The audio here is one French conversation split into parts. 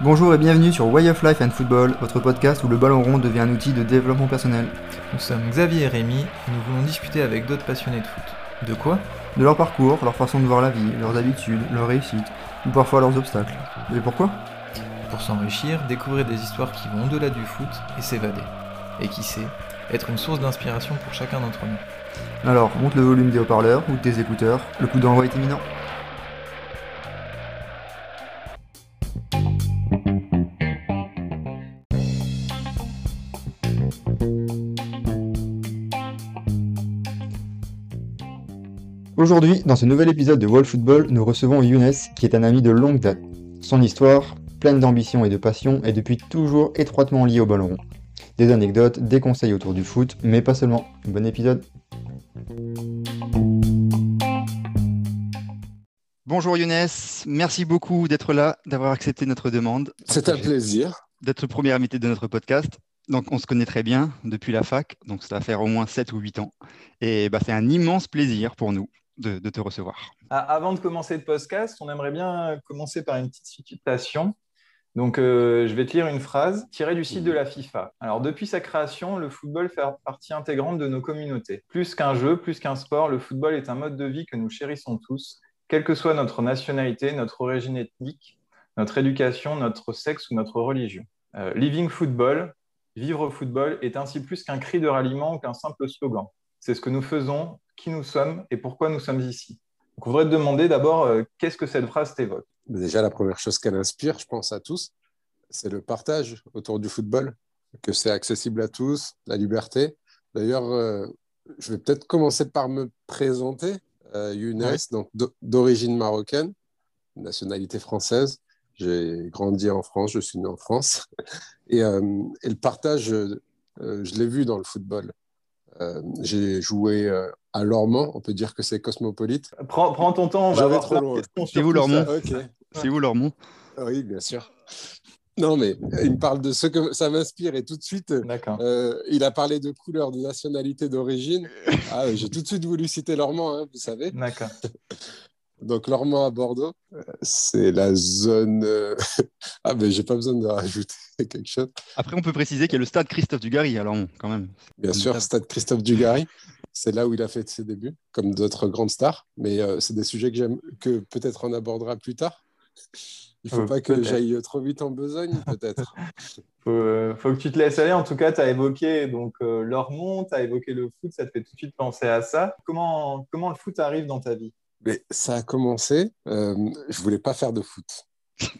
Bonjour et bienvenue sur Way of Life and Football, votre podcast où le ballon rond devient un outil de développement personnel. Nous sommes Xavier et Rémi et nous voulons discuter avec d'autres passionnés de foot. De quoi? De leur parcours, leur façon de voir la vie, leurs habitudes, leurs réussites, ou parfois leurs obstacles. Et pourquoi? Pour s'enrichir, découvrir des histoires qui vont au-delà du foot et s'évader. Et qui sait, être une source d'inspiration pour chacun d'entre nous. Alors, monte le volume des haut-parleurs ou de tes écouteurs, le coup d'envoi est imminent. Aujourd'hui, dans ce nouvel épisode de World Football, nous recevons Younes, qui est un ami de longue date. Son histoire, pleine d'ambition et de passion, est depuis toujours étroitement liée au ballon. Des anecdotes, des conseils autour du foot, mais pas seulement. Bon épisode. Bonjour Younes, merci beaucoup d'être là, d'avoir accepté notre demande. C'est un plaisir. D'être le premier invité de notre podcast. Donc, on se connaît très bien depuis la fac, donc ça va faire au moins 7 ou 8 ans. Et bah, c'est un immense plaisir pour nous de, te recevoir. Ah, avant de commencer le podcast, on aimerait bien commencer par une petite citation. Donc, euh, je vais te lire une phrase tirée du site de la FIFA. Alors, depuis sa création, le football fait partie intégrante de nos communautés. Plus qu'un jeu, plus qu'un sport, le football est un mode de vie que nous chérissons tous, quelle que soit notre nationalité, notre origine ethnique, notre éducation, notre sexe ou notre religion. Euh, living Football, vivre au football, est ainsi plus qu'un cri de ralliement ou qu'un simple slogan. C'est ce que nous faisons, qui nous sommes et pourquoi nous sommes ici. Donc, on voudrait te demander d'abord, euh, qu'est-ce que cette phrase t'évoque? Déjà, la première chose qu'elle inspire, je pense à tous, c'est le partage autour du football, que c'est accessible à tous, la liberté. D'ailleurs, euh, je vais peut-être commencer par me présenter. Euh, Younes, donc d'origine marocaine, nationalité française. J'ai grandi en France, je suis né en France. Et, euh, et le partage, je l'ai vu dans le football. Euh, j'ai joué euh, à Lormont, on peut dire que c'est cosmopolite. Prends, prends ton temps, on va trop loin. C'est où Lormont C'est où Lormont Oui, bien sûr. Non, mais il me parle de ce que ça m'inspire et tout de suite, euh, il a parlé de couleur, de nationalité, d'origine. Ah, j'ai tout de suite voulu citer Lormont, hein, vous savez. D'accord. Donc, Lormont à Bordeaux, c'est la zone. Euh, ah, mais j'ai pas besoin de rajouter quelque chose. Après, on peut préciser qu'il y a le stade Christophe Dugarry à Lormont, quand même. Bien sûr, le stade Christophe Dugarry. C'est là où il a fait ses débuts, comme d'autres grandes stars. Mais euh, c'est des sujets que j'aime, que peut-être on abordera plus tard. Il ne faut pas que j'aille trop vite en besogne, peut-être. faut, euh, faut, que tu te laisses aller. En tout cas, tu as évoqué donc Lormont, tu as évoqué le foot, ça te fait tout de suite penser à ça. Comment, comment le foot arrive dans ta vie? Mais ça a commencé, euh, je voulais pas faire de foot.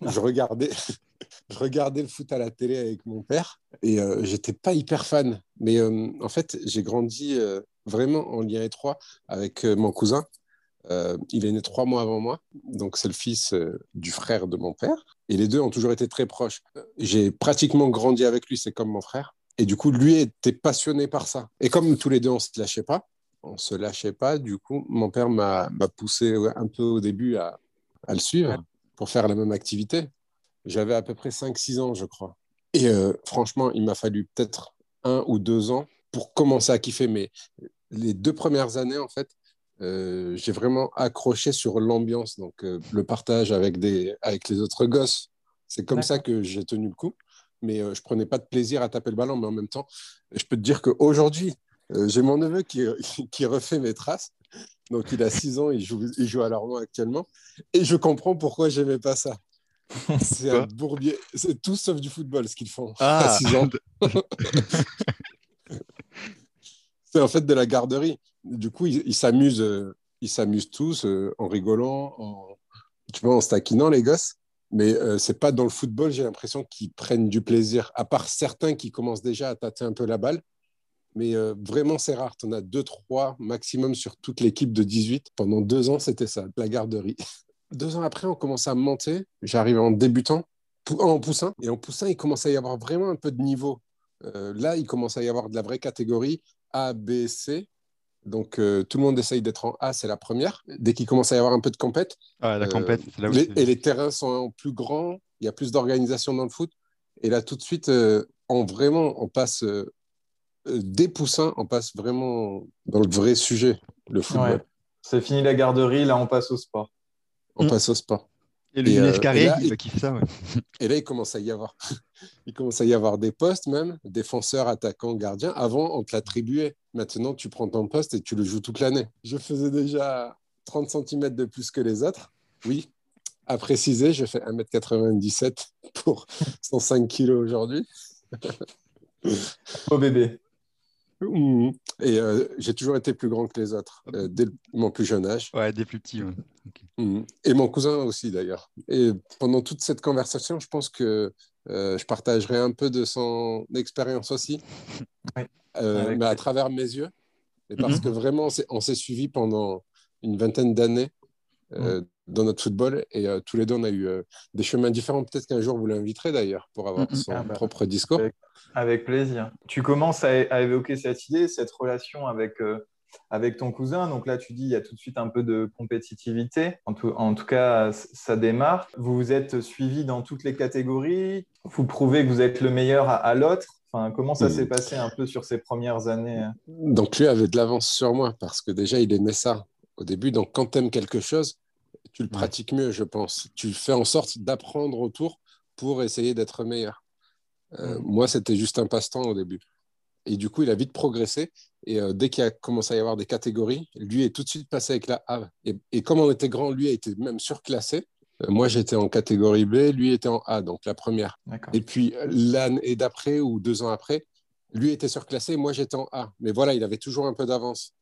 je regardais, je regardais le foot à la télé avec mon père et euh, j'étais pas hyper fan. Mais euh, en fait, j'ai grandi euh, vraiment en lien étroit avec mon cousin. il est né trois mois avant moi, donc c'est le fils du frère de mon père. Et les deux ont toujours été très proches. J'ai pratiquement grandi avec lui, c'est comme mon frère. Et du coup, lui était passionné par ça. Et comme tous les deux, on se lâchait pas, on se lâchait pas. Du coup, mon père m'a poussé un peu au début à, le suivre pour faire la même activité. J'avais à peu près 5-6 ans, je crois. Et euh, franchement, il m'a fallu peut-être un ou deux ans pour commencer à kiffer. Mais les deux premières années, en fait, euh, j'ai vraiment accroché sur l'ambiance, donc euh, le partage avec, des, avec les autres gosses. C'est comme ça que j'ai tenu le coup. Mais je prenais pas de plaisir à taper le ballon. Mais en même temps, je peux te dire qu'aujourd'hui, j'ai mon neveu qui, qui, refait mes traces. Donc, il a 6 ans, il joue, il joue à l'Armand actuellement. Et je comprends pourquoi j'aimais pas ça. C'est un bourbier. C'est tout sauf du football ce qu'ils font à 6 ah. ans. c'est en fait de la garderie. Du coup, ils s'amusent ils s'amusent tous euh, en rigolant, en, tu vois, en se taquinant, les gosses. Mais euh, c'est pas dans le football, j'ai l'impression qu'ils prennent du plaisir. À part certains qui commencent déjà à tâter un peu la balle mais euh, vraiment, c'est rare. Tu en as deux, trois maximum sur toute l'équipe de 18. Pendant deux ans, c'était ça, la garderie. deux ans après, on commence à monter. J'arrive en débutant, en poussin. Et en poussin, il commence à y avoir vraiment un peu de niveau. Euh, là, il commence à y avoir de la vraie catégorie A, B, C. Donc, euh, tout le monde essaye d'être en A, c'est la première. Dès qu'il commence à y avoir un peu de compète. Ah, la compète, là Et les terrains sont plus grands, il y a plus d'organisation dans le foot. Et là, tout de suite, on, vraiment, on passe des poussins, on passe vraiment dans le vrai sujet, le football. C'est fini la garderie, là on passe au sport. On Mm. passe au sport. Et le Et, Younes euh, Carré il- fait ça, ouais. Et là, il commence à y avoir, il commence à y avoir des postes même, défenseurs, attaquants, gardiens. Avant, on te l'attribuait. Maintenant, tu prends ton poste et tu le joues toute l'année. Je faisais déjà 30 cm de plus que les autres. Oui. À préciser, je fais 1m97 pour 105 kg aujourd'hui. Au bébé. Mmh. Et euh, j'ai toujours été plus grand que les autres, euh, dès mon plus jeune âge. Ouais, des plus petits. ouais. Mhm. Et mon cousin aussi, d'ailleurs. Et pendant toute cette conversation, je pense que euh, je partagerai un peu de son expérience aussi. Euh, mais à travers mes yeux. Et parce Mhm. que vraiment, on s'est- suivis pendant une vingtaine d'années euh, dans notre football. Et euh, tous les deux, on a eu euh, des chemins différents. Peut-être qu'un jour, vous l'inviterez d'ailleurs pour avoir Mhm. son Ah bah. propre discours. Avec- Avec plaisir. Tu commences à, à évoquer cette idée, cette relation avec, euh, avec ton cousin. Donc là, tu dis il y a tout de suite un peu de compétitivité. En tout, en tout cas, ça démarre. Vous vous êtes suivi dans toutes les catégories. Vous prouvez que vous êtes le meilleur à, à l'autre. Enfin, comment ça Mhm. s'est passé un peu sur ces premières années euh Donc lui avait de l'avance sur moi parce que déjà il aimait ça au début. Donc quand tu aimes quelque chose, tu le pratiques mieux, je pense. Tu fais en sorte d'apprendre autour pour essayer d'être meilleur. Euh, Mhm. Moi, c'était juste un passe-temps au début. Et du coup, il a vite progressé. Et euh, dès qu'il a commencé à y avoir des catégories, lui est tout de suite passé avec la A. Et, et comme on était grand, lui a été même surclassé. Euh, moi, j'étais en catégorie B, lui était en A, donc la première. Et puis l'année d'après ou deux ans après, lui était surclassé, moi j'étais en A. Mais voilà, il avait toujours un peu d'avance.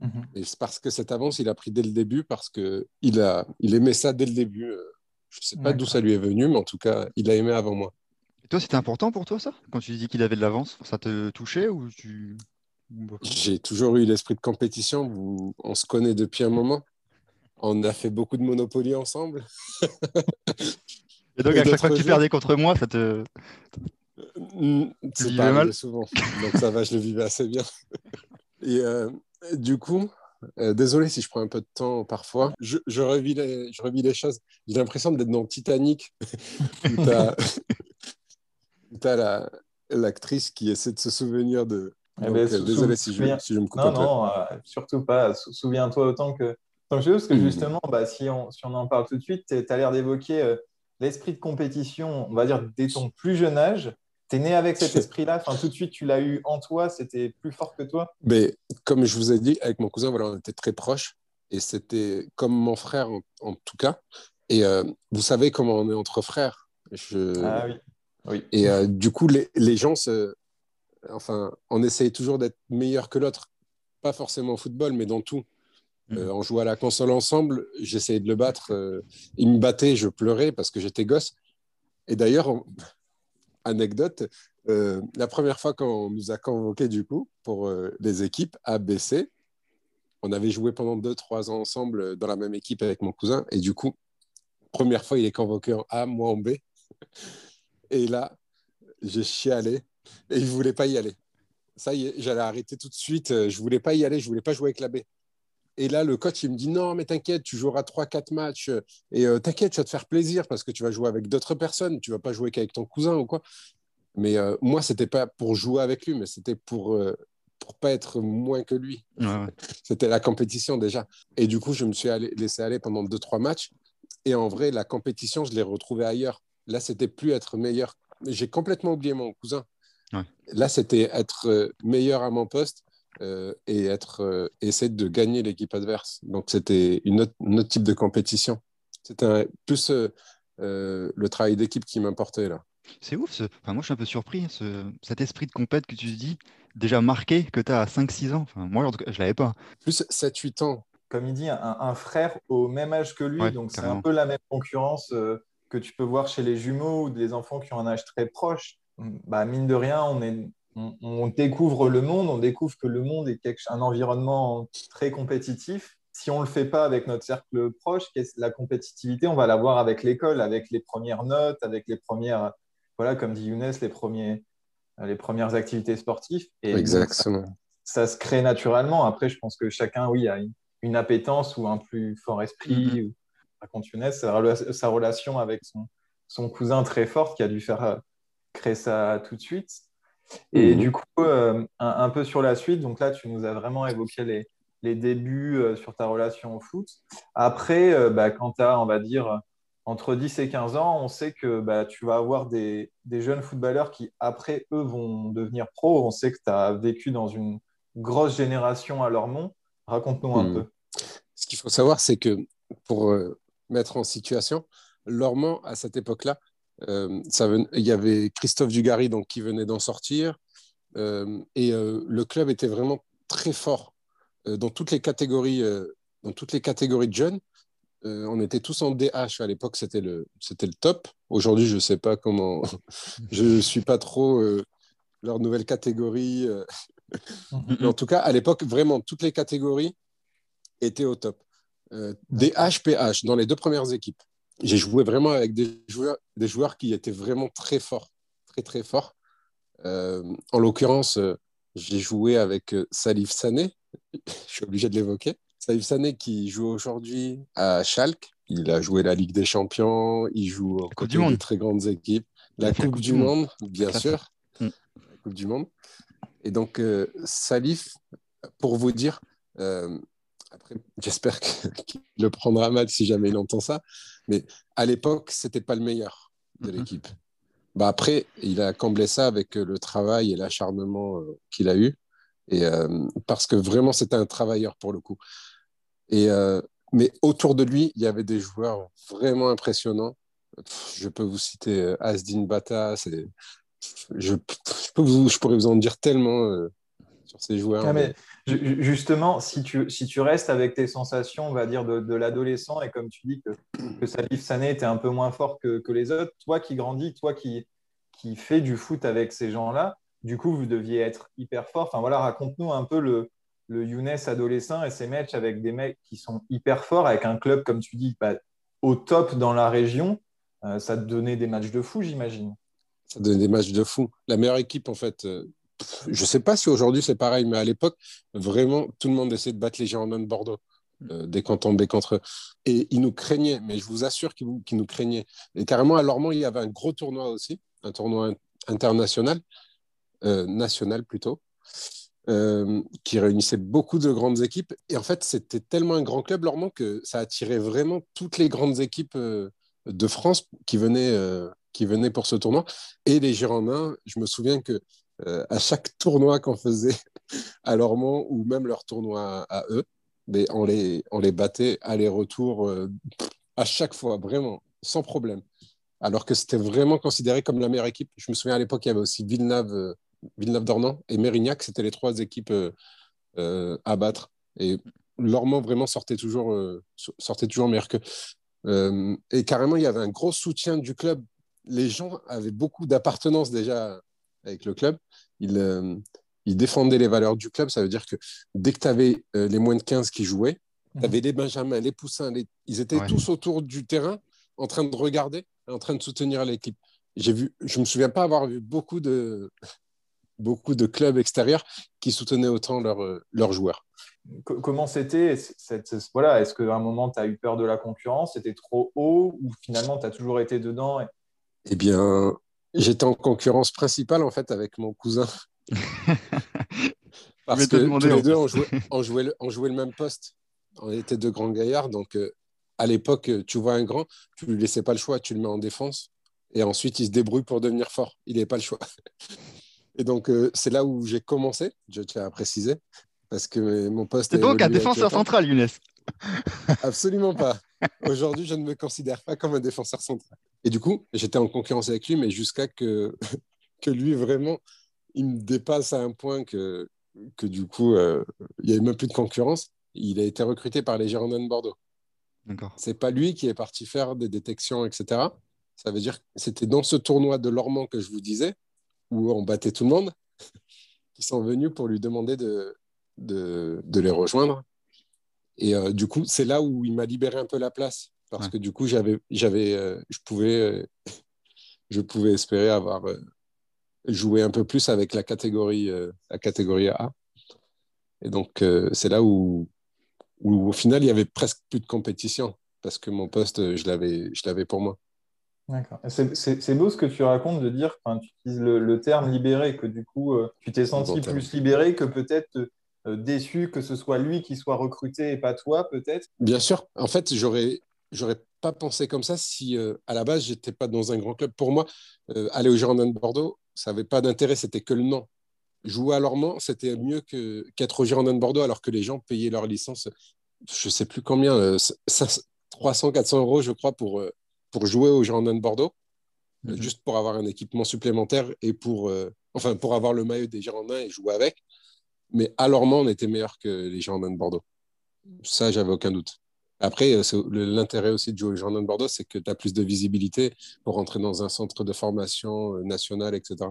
Mhm. Et c'est parce que cette avance, il a pris dès le début, parce qu'il a, il aimait ça dès le début. Euh, Je ne sais pas d'où ça lui est venu, mais en tout cas, il a aimé avant moi. Et toi, c'était important pour toi, ça? Quand tu dis qu'il avait de l'avance, ça te touchait ou tu... J'ai toujours eu l'esprit de compétition. Vous- on se connaît depuis un moment. On a fait beaucoup de Monopoly ensemble. Et donc, à chaque fois que tu perdais contre moi, ça te... C'est pas mal? souvent, donc ça va, je le vivais assez bien. Et euh, du coup, euh, désolé si je prends un peu de temps parfois, je, je, revis, les, je revis les choses. J'ai l'impression d'être dans Titanic, tu as, la, l'actrice qui essaie de se souvenir de. Eh Donc, ben, euh, désolé si je, souviens- si je me coupe Non, un peu. non, euh, surtout pas. Sou- Souviens-toi autant que, autant que je veux, parce que Mhm. justement, bah, si, on, si on en parle tout de suite, tu as l'air d'évoquer euh, l'esprit de compétition, on va dire, dès ton plus jeune âge. Tu es né avec cet esprit-là, enfin, tout de suite, tu l'as eu en toi, c'était plus fort que toi? Mais comme je vous ai dit, avec mon cousin, voilà, on était très proches. Et c'était comme mon frère, en, en tout cas. Et euh, vous savez comment on est entre frères. Je... Ah oui. oui. Et euh, du coup, les, les gens, se... enfin, on essaye toujours d'être meilleur que l'autre. Pas forcément au football, mais dans tout. Euh, on jouait à la console ensemble, j'essayais de le battre. euh, il me battait, je pleurais parce que j'étais gosse. Et d'ailleurs, on- anecdote, euh, la première fois qu'on nous a convoqués du coup pour euh, les équipes A, B, C, on avait joué pendant 2-3 ans ensemble euh, dans la même équipe avec mon cousin. Et du coup, première fois, il est convoqué en A, moi en B. Et là, j'ai chialé et il ne voulait pas y aller. Ça y est, j'allais arrêter tout de suite. Je ne voulais pas y aller, je ne voulais pas jouer avec la B. Et là, le coach, il me dit non, mais t'inquiète, tu joueras 3-4 matchs. Et euh, t'inquiète, tu vas te faire plaisir parce que tu vas jouer avec d'autres personnes. Tu vas pas jouer qu'avec ton cousin ou quoi. Mais euh, moi, c'était pas pour jouer avec lui, mais c'était pour, euh, pour pas être moins que lui. Ouais, ouais. C'était la compétition déjà. Et du coup, je me suis allé- laissé aller pendant 2-3 matchs. Et en vrai, la compétition, je l'ai retrouvée ailleurs. Là, c'était plus être meilleur. J'ai complètement oublié mon cousin. Ouais. Là, c'était être euh, meilleur à mon poste euh, et être, euh, essayer de gagner l'équipe adverse. Donc, c'était une autre, un autre type de compétition. C'était plus euh, euh, le travail d'équipe qui m'importait là. C'est ouf, ce- enfin, moi je suis un peu surpris, hein, ce... cet esprit de compète que tu te dis, déjà marqué que tu as à 5-6 ans. Enfin, moi en tout cas, je l'avais pas. Plus 7-8 ans. Comme il dit, un, un frère au même âge que lui. Ouais, donc, c'est un peu la même concurrence euh, que tu peux voir chez les jumeaux ou des enfants qui ont un âge très proche. Bah, mine de rien, on, est, on, on découvre le monde, on découvre que le monde est quelque- un environnement très compétitif. Si on ne le fait pas avec notre cercle proche, la compétitivité, on va la voir avec l'école, avec les premières notes, avec les premières, voilà, comme dit Younes, les, premiers, les premières activités sportives. Et ça- Exactement. ça se crée naturellement. Après, je pense que chacun, oui, a une, une appétence ou un plus fort esprit. ou- Raconte Younes, sa relation avec son, son cousin très forte qui a dû faire euh, créer ça tout de suite. Et Mhm. du coup, euh, un, un peu sur la suite, donc là, tu nous as vraiment évoqué les, les débuts sur ta relation au foot. Après, bah, quand tu as, on va dire, entre 10 et 15 ans, on sait que bah, tu vas avoir des, jeunes footballeurs qui, après, eux, vont devenir pros. On sait que tu as vécu dans une grosse génération à Lormont. Raconte-nous un hmm. peu. Ce qu'il faut savoir, c'est que pour euh, mettre en situation, Lormont, à cette époque-là, euh, il y avait Christophe Dugarry donc, qui venait d'en sortir. Euh, et le club était vraiment très fort dans toutes les catégories, dans toutes les catégories de jeunes. Euh, on était tous en DH à l'époque, c'était le, c'était le top. Aujourd'hui, je ne sais pas comment. je ne suis pas trop euh, leur nouvelle catégorie. Euh. Mais en tout cas, à l'époque, vraiment, toutes les catégories étaient au top. DH, PH, dans les deux premières équipes. J'ai joué vraiment avec des joueurs, des joueurs qui étaient vraiment très forts. Très, très forts. en l'occurrence, j'ai joué avec Salif Sané. je suis obligé de l'évoquer. Saïf Sané qui joue aujourd'hui à Schalke. Il a joué la Ligue des Champions, il joue en côté de très grandes équipes. La, coupe, du Monde, bien sûr. Mm. La Coupe du Monde. Et donc, euh, Salif, pour vous dire, euh, après, j'espère qu'il le prendra mal si jamais il entend ça, mais à l'époque, c'était pas le meilleur de mm-hmm. l'équipe. Bah après, il a comblé ça avec le travail et l'acharnement euh, qu'il a eu. Et, parce que vraiment, c'était un travailleur pour le coup. Et, euh, mais autour de lui, il y avait des joueurs vraiment impressionnants. Je peux vous citer euh, Asdin Bata. Je, je, peux vous, je pourrais vous en dire tellement euh, sur ces joueurs. Ah, mais... Justement, si tu, si tu restes avec tes sensations, on va dire, de, de l'adolescent, et comme tu dis que, que Salif Sané était un peu moins fort que, que, les autres, toi qui grandis, toi qui, qui fais du foot avec ces gens-là, du coup, vous deviez être hyper fort. Enfin voilà, raconte-nous un peu le, le Younes adolescent et ses matchs avec des mecs qui sont hyper forts, avec un club, comme tu dis, bah, au top dans la région, euh, ça te donnait des matchs de fou, j'imagine. Ça donnait des matchs de fou. La meilleure équipe, en fait, euh, je ne sais pas si aujourd'hui c'est pareil, mais à l'époque, vraiment, tout le monde essayait de battre les Girondins de Bordeaux. Euh, dès qu'on tombait contre eux. Et ils nous craignaient, mais je vous assure qu'ils nous craignaient. Et carrément, à Lormont, il y avait un gros tournoi aussi, un tournoi international, national plutôt. Euh, qui réunissait beaucoup de grandes équipes. Et en fait, c'était tellement un grand club, Lormont, que ça attirait vraiment toutes les grandes équipes euh, de France qui venaient, euh, qui venaient pour ce tournoi. Et les Girondins, je me souviens que à chaque tournoi qu'on faisait à Lormont, ou même leur tournoi à, eux, mais on, les, on les battait aller-retour à chaque fois, vraiment, sans problème. Alors que c'était vraiment considéré comme la meilleure équipe. Je me souviens à l'époque, il y avait aussi Villeneuve Villeneuve-d'Ornand et Mérignac, c'était les trois équipes euh, euh, à battre. Et Lormont vraiment sortait toujours, euh, sortait toujours meilleur que. et carrément, il y avait un gros soutien du club. Les gens avaient beaucoup d'appartenance déjà avec le club. Ils, ils, défendaient les valeurs du club. Ça veut dire que dès que tu avais les moins de 15 qui jouaient, tu avais les Benjamins, les Poussins, ils étaient tous autour du terrain en train de regarder, en train de soutenir l'équipe. J'ai vu, je me souviens pas avoir vu beaucoup de, beaucoup de clubs extérieurs qui soutenaient autant euh, leurs joueurs. Comment c'était voilà, Est-ce qu'à un moment, tu as eu peur de la concurrence C'était trop haut ou finalement, tu as toujours été dedans Eh bien, j'étais en concurrence principale en fait avec mon cousin. Parce que tous les deux, on jouait, on, jouait le, même poste. On était deux grands gaillards. Donc, euh, à l'époque, tu vois un grand, tu lui laissais pas le choix, tu le mets en défense. Et ensuite, il se débrouille pour devenir fort. Il n'avait pas le choix. Et donc, euh, c'est là où j'ai commencé, je tiens à préciser, parce que mon poste. C'est donc un défenseur central, Younes Absolument pas. Aujourd'hui, je ne me considère pas comme un défenseur central. Et du coup, j'étais en concurrence avec lui, mais jusqu'à que, que lui, vraiment, il me dépasse à un point que, que du coup, euh, il n'y avait même plus de concurrence. Il a été recruté par les Girondins de Bordeaux. D'accord. C'est pas lui qui est parti faire des détections, etc. Ça veut dire que c'était dans ce tournoi de Lormont que je vous disais, où on battait tout le monde, qui sont venus pour lui demander de, de, de les rejoindre. Et euh, du coup, c'est là où il m'a libéré un peu la place, parce que du coup, j'avais, j'avais, euh, je, pouvais, euh, je pouvais espérer avoir joué un peu plus avec la catégorie, la catégorie A. Et donc, c'est là où, où, au final, il y avait presque plus de compétition, parce que mon poste, je l'avais, je l'avais pour moi. D'accord. C'est beau ce que tu racontes de dire, quand tu utilises le, terme libéré, que du coup, euh, tu t'es senti plus libéré que peut-être déçu que ce soit lui qui soit recruté et pas toi, peut-être Bien sûr. En fait, j'aurais j'aurais pas pensé comme ça si à la base j'étais pas dans un grand club. Pour moi, aller au Girondin de Bordeaux, ça n'avait pas d'intérêt, c'était que le nom. Jouer à Lormont, c'était mieux qu'être au Girondin de Bordeaux alors que les gens payaient leur licence, je sais plus combien, 300, 400 euros, je crois, pour, pour jouer au Girondin de Bordeaux. Euh, mhm. juste pour avoir un équipement supplémentaire et pour, euh, enfin, pour avoir le maillot des Girondins et jouer avec. Mais à Lormont, on était meilleur que les Girondins de Bordeaux. Ça, j'avais aucun doute. Après, euh, l'intérêt aussi de jouer aux Girondins de Bordeaux, c'est que tu as plus de visibilité pour rentrer dans un centre de formation national, etc.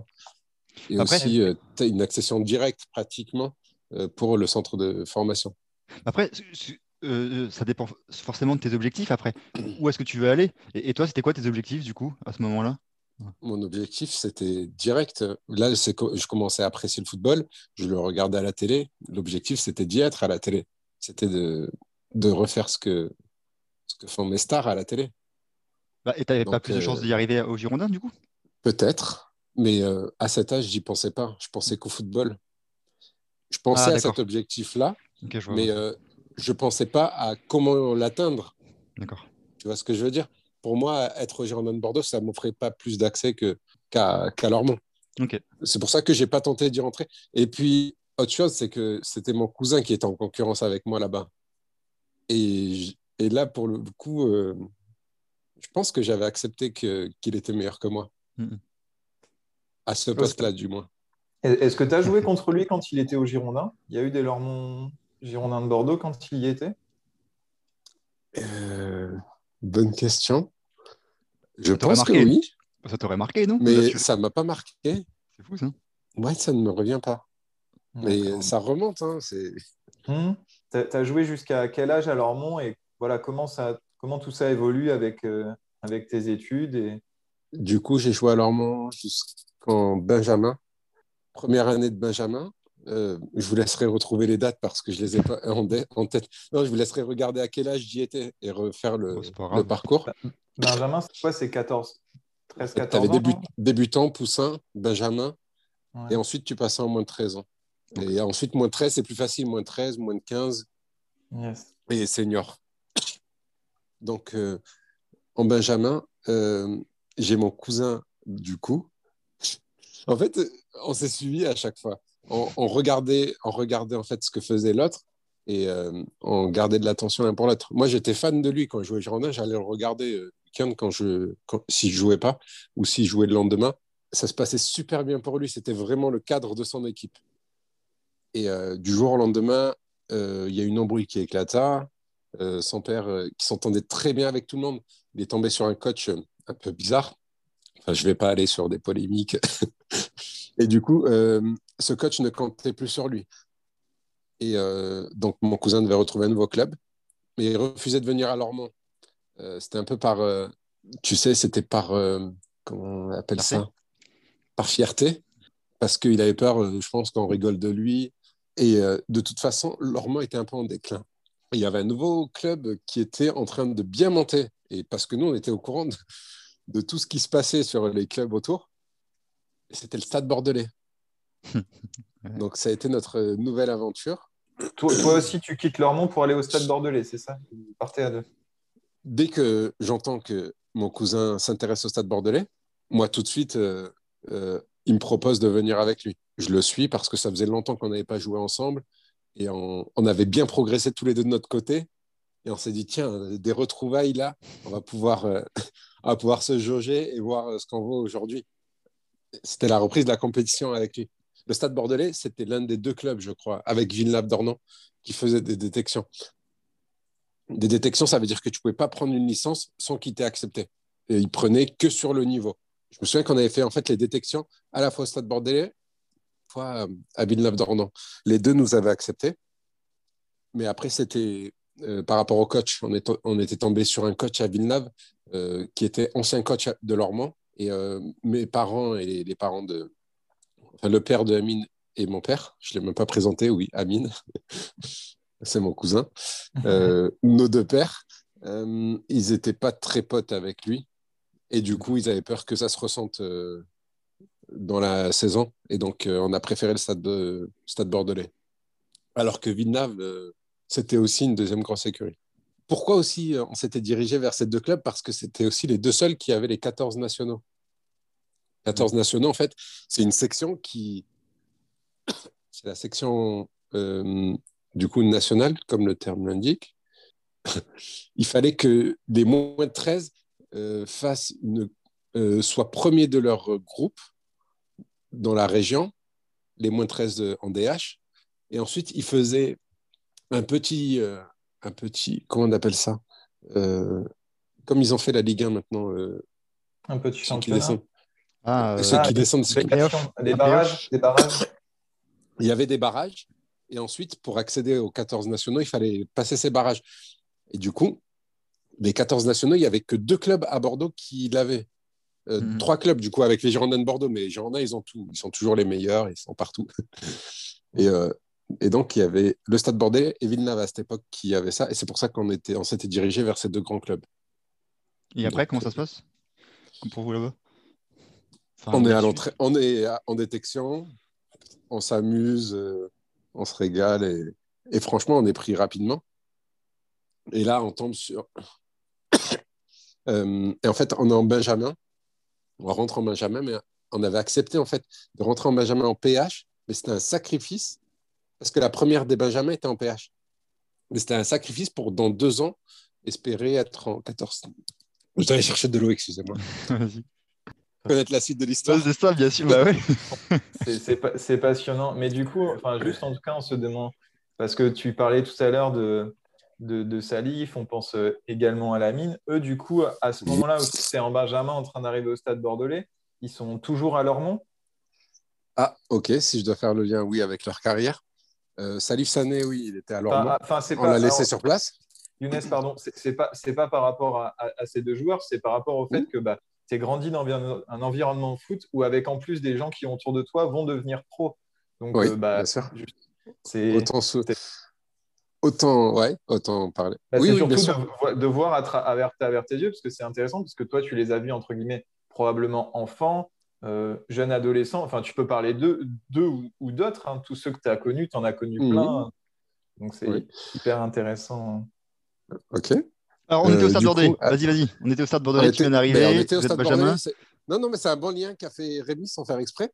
Et aussi, tu as une accession directe pratiquement pour le centre de formation. Après, euh, ça dépend forcément de tes objectifs après. Où est-ce que tu veux aller? Et, toi, c'était quoi tes objectifs du coup à ce moment-là? Mon objectif, c'était direct. Là, je commençais à apprécier le football. Je le regardais à la télé. L'objectif, c'était d'y être à la télé. C'était de, de refaire ce que, ce que font mes stars à la télé. Bah, et tu n'avais pas plus de chances d'y arriver au Girondin du coup? Peut-être. Mais euh, à cet âge, j'y pensais pas. Je pensais qu'au football. Je pensais ah, à cet objectif-là. mais euh, je ne pensais pas à comment l'atteindre. D'accord. Tu vois ce que je veux dire? Pour moi, être au Girondin de Bordeaux, ça ne m'offrait pas plus d'accès qu'à Lormont. C'est pour ça que je n'ai pas tenté d'y rentrer. Et puis, autre chose, c'est que c'était mon cousin qui était en concurrence avec moi là-bas. Et, et, là, pour le coup, euh, je pense que j'avais accepté qu'il était meilleur que moi. À ce poste-là, du moins. Est-ce que tu as joué contre lui quand il était au Girondin? Il y a eu des Lormont Girondin de Bordeaux quand il y était? Euh, Bonne question. Je pense que oui. Ça t'aurait marqué, non? Mais ça ne m'a pas marqué. C'est fou, ça. Ouais, ça ne me revient pas. Mais ça remonte. Hein, hum? Tu as joué jusqu'à quel âge à Lormont et voilà, comment, ça, comment tout ça évolue avec, euh, avec tes études et... Du coup, j'ai joué à Lormont jusqu'en Benjamin, première année de Benjamin. Euh, je vous laisserai retrouver les dates parce que je les ai pas en, tête. Non, je vous laisserai regarder à quel âge j'y étais et refaire le, parcours. Benjamin, c'est quoi C'est 14 13, 14 Tu avais débutant, poussin, Benjamin, et ensuite tu passais en moins de 13 ans. Et ensuite, moins de 13, c'est plus facile, moins de 13, moins de 15, et senior. Donc, euh, en Benjamin, euh, j'ai mon cousin du coup. En fait, on s'est suivi à chaque fois on, regardait, on regardait en fait ce que faisait l'autre et euh, on gardait de l'attention l'un pour l'autre. Moi, j'étais fan de lui quand je jouais Girondin, j'allais le regarder quand je, si je jouais pas ou s'il jouait le lendemain. Ça se passait super bien pour lui. C'était vraiment le cadre de son équipe. Et euh, du jour au lendemain, il y a une embrouille qui éclata. son père, qui s'entendait très bien avec tout le monde, il est tombé sur un coach un peu bizarre. Enfin, je ne vais pas aller sur des polémiques. Et du coup, ce coach ne comptait plus sur lui. Et euh, donc, mon cousin devait retrouver un nouveau club, mais il refusait de venir à Lormont. Euh, c'était un peu par, euh, tu sais, c'était par, comment on appelle ça? Par fierté, parce qu'il avait peur, je pense, qu'on rigole de lui. Et de toute façon, Lormont était un peu en déclin. Il y avait un nouveau club qui était en train de bien monter. Et parce que nous, on était au courant de, de tout ce qui se passait sur les clubs autour. C'était le Stade Bordelais. Donc ça a été notre nouvelle aventure. Toi, toi, aussi, tu quittes Lormont pour aller au Stade Bordelais, c'est ça? Vous partez à deux. Dès que j'entends que mon cousin s'intéresse au Stade Bordelais, moi tout de suite, euh, euh, il me propose de venir avec lui. Je le suis parce que ça faisait longtemps qu'on n'avait pas joué ensemble et on, avait bien progressé tous les deux de notre côté. Et on s'est dit, tiens, des retrouvailles là, on va pouvoir, euh, on va pouvoir se jauger et voir ce qu'on vaut aujourd'hui. C'était la reprise de la compétition avec lui le Stade Bordelais, c'était l'un des deux clubs, je crois, avec Villeneuve-d'Ornon, qui faisait des détections. Des détections, ça veut dire que tu ne pouvais pas prendre une licence sans qu'il t'ait accepté. Et ils prenaient que sur le niveau. Je me souviens qu'on avait fait en fait les détections à la fois au Stade Bordelais, fois euh, à Villeneuve-d'Ornon. Les deux nous avaient acceptés. Mais après, c'était euh, par rapport au coach. On, était tombé sur un coach à Villeneuve euh, qui était ancien coach de Lormont. Et mes parents et les parents de, le père de Amine et mon père, je ne l'ai même pas présenté, oui, Amine, c'est mon cousin, nos deux pères, ils n'étaient pas très potes avec lui. Et du coup, ils avaient peur que ça se ressente dans la saison. Et donc, on a préféré le stade, de, stade bordelais. Alors que Villeneuve, euh, c'était aussi une deuxième grosse écurie. Pourquoi aussi euh, on s'était dirigé vers ces deux clubs? Parce que c'était aussi les deux seuls qui avaient les 14 nationaux. 14 nationaux, en fait, c'est une section qui. C'est la section euh, du coup nationale, comme le terme l'indique. Il fallait que les moins de 13 euh, fassent une, euh, soient premiers de leur groupe dans la région, les moins de 13 en DH. Et ensuite, ils faisaient un petit, euh, un petit, comment on appelle ça Euh, Comme ils ont fait la Ligue 1 maintenant, euh, Un petit ceux qui descendent. Ah, euh, Ceux Ah, qui des- descendent des Des barrages. Des barrages. il y avait des barrages. Et ensuite, pour accéder aux 14 nationaux, il fallait passer ces barrages. Et du coup, les 14 nationaux, il n'y avait que deux clubs à Bordeaux qui l'avaient. Euh, Mhm. Trois clubs, du coup, avec les Girondins de Bordeaux. Mais les Girondins, ils ont tout. Ils sont toujours les meilleurs. Ils sont partout. et, euh, et donc, il y avait le Stade Bordelais et Villeneuve à cette époque qui avaient ça. Et c'est pour ça qu'on était, on s'était dirigé vers ces deux grands clubs. Et après, Donc, comment ça se passe? Pour vous là-bas? Enfin, on est à l'entrée, on est à- en détection, on s'amuse, euh, on se régale et, et franchement, on est pris rapidement. Et là, on tombe sur. Euh, et en fait, on est en Benjamin, on rentre en Benjamin, mais on avait accepté en fait de rentrer en Benjamin en PH, mais c'était un sacrifice parce que la première des Benjamins était en PH. Mais c'était un sacrifice pour dans deux ans espérer être en 14. Je dois aller chercher de l'eau, excusez-moi. Connaître la suite de l'histoire. C'est ça, bien sûr. Bah ouais. C'est- C'est pa- c'est passionnant. Mais du coup, enfin, juste en tout cas, on se demande, parce que tu parlais tout à l'heure de, de, de Salif, on pense euh, également à la mine. Eux, du coup, à ce moment-là c'est en Benjamin en train d'arriver au stade bordelais, ils sont toujours à Lormont Ah, ok, si je dois faire le lien, oui, avec leur carrière. Euh, Salif Sané, oui, il était à Lormont. Enfin, On l'a laissé alors, sur place. Younes, pardon, c'est pas, pas par rapport à, à- à ces deux joueurs, c'est par rapport au fait que bah, tu es grandi dans un, environnement de foot où, avec en plus des gens qui ont autour de toi, vont devenir pros. Donc, Oui, euh, bah, bien sûr. Autant, autant, ouais, autant en parler. bah, oui, c'est oui, bien surtout sûr. de, de voir à, tra- à vers, à vers tes yeux, parce que c'est intéressant, parce que toi, tu les as vus, entre guillemets, probablement enfants, euh, jeunes adolescents. Enfin, tu peux parler d'eux d'eux ou, ou d'autres. hein. Tous ceux que tu as connus, tu en as connu Mhm. plein. Donc, c'est Oui. hyper intéressant. Ok. Alors, on était Euh, au stade du Bordelais. ah- Vas-y, vas-y. On était au stade On Bordelais. Tu était- viens d'arriver. on était au stade. Bordelais. Non, non, mais c'est un bon lien qu'a fait Rémi sans faire exprès.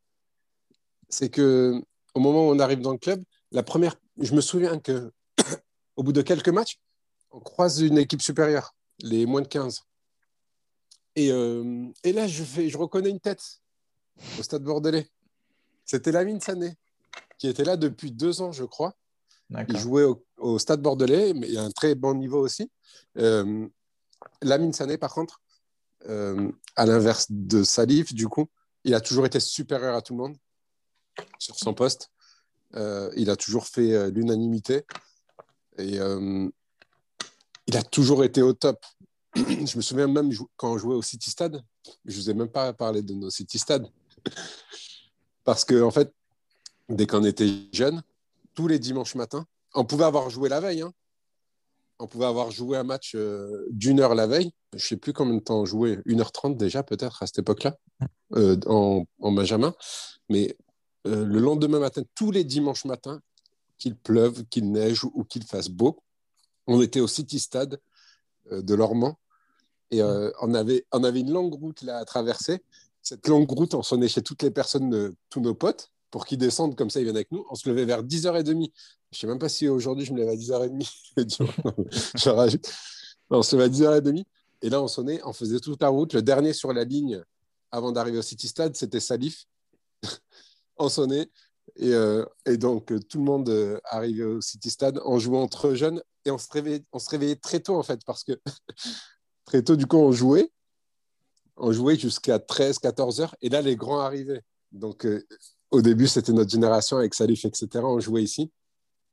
C'est que au moment où on arrive dans le club, la première, je me souviens que au bout de quelques matchs, on croise une équipe supérieure, les moins de 15. Et, euh, et là, je, fais, je reconnais une tête au stade bordelais. C'était Lamine Sané, qui était là depuis deux ans, je crois. Il jouait au, au stade bordelais, mais il y a un très bon niveau aussi. Euh, Lamine Sané, par contre, euh, à l'inverse de Salif, du coup, il a toujours été supérieur à tout le monde sur son poste. Euh, il a toujours fait l'unanimité. Et euh, il a toujours été au top. je me souviens même quand on jouait au City Stade, je ne vous ai même pas parlé de nos City Stades. Parce que, en fait, dès qu'on était jeune, tous les dimanches matins, on pouvait avoir joué la veille. hein. On pouvait avoir joué un match euh, d'une heure la veille. Je ne sais plus combien de temps on jouait, 1h30 déjà, peut-être à cette époque-là, euh, en, en Benjamin. Mais le lendemain matin, tous les dimanches matins, qu'il pleuve, qu'il neige ou qu'il fasse beau, on était au City Stade euh, de Lormont et euh, on, avait, on avait une longue route là à traverser. Cette longue route, on sonnait chez toutes les personnes, de, tous nos potes, pour qu'ils descendent comme ça, ils viennent avec nous. On se levait vers 10h30. Je ne sais même pas si aujourd'hui je me lève à 10h30. je rajoute. On se levait à 10h30. Et là, on sonnait, on faisait toute la route. Le dernier sur la ligne avant d'arriver au City Stade, c'était Salif. on sonnait. Et, euh, et donc, euh, tout le monde euh, arrivait au City Stade en jouant entre jeunes. Et on se réveillait, on se réveillait très tôt, en fait, parce que très tôt, du coup, on jouait. On jouait jusqu'à 13, 14 heures. Et là, les grands arrivaient. Donc, euh, au début, c'était notre génération avec Salif, etc. On jouait ici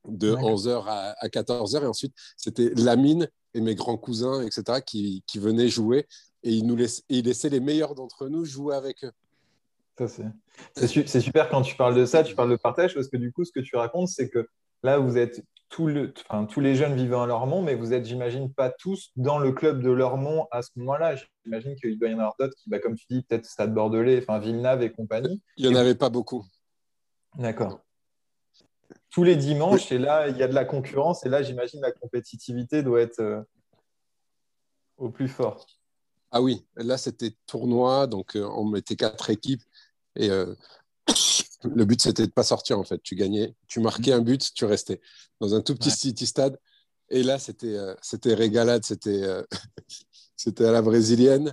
de D'accord. 11h à, à 14h. Et ensuite, c'était Lamine et mes grands cousins, etc., qui, qui venaient jouer. Et ils, nous et ils laissaient les meilleurs d'entre nous jouer avec eux. C'est c'est su- c'est super quand tu parles de ça, tu parles de partage, parce que du coup, ce que tu racontes, c'est que là, vous êtes tout le, enfin, tous les jeunes vivant à Lormont, mais vous êtes, j'imagine, pas tous dans le club de Lormont à ce moment-là. J'imagine qu'il doit y en avoir d'autres qui, bah, comme tu dis, peut-être Stade Bordelais, enfin Villeneuve et compagnie. Il n'y en avait pas beaucoup. D'accord. tous les dimanches. Et là, il y a de la concurrence. Et là, j'imagine la compétitivité doit être euh, au plus fort. Ah oui, là, c'était tournoi. Donc, euh, on mettait quatre équipes. Et euh, le but, c'était de ne pas sortir, en fait. Tu gagnais, tu marquais un but, tu restais dans un tout petit city stade. Et là, c'était c'était régalade. C'était c'était à la brésilienne.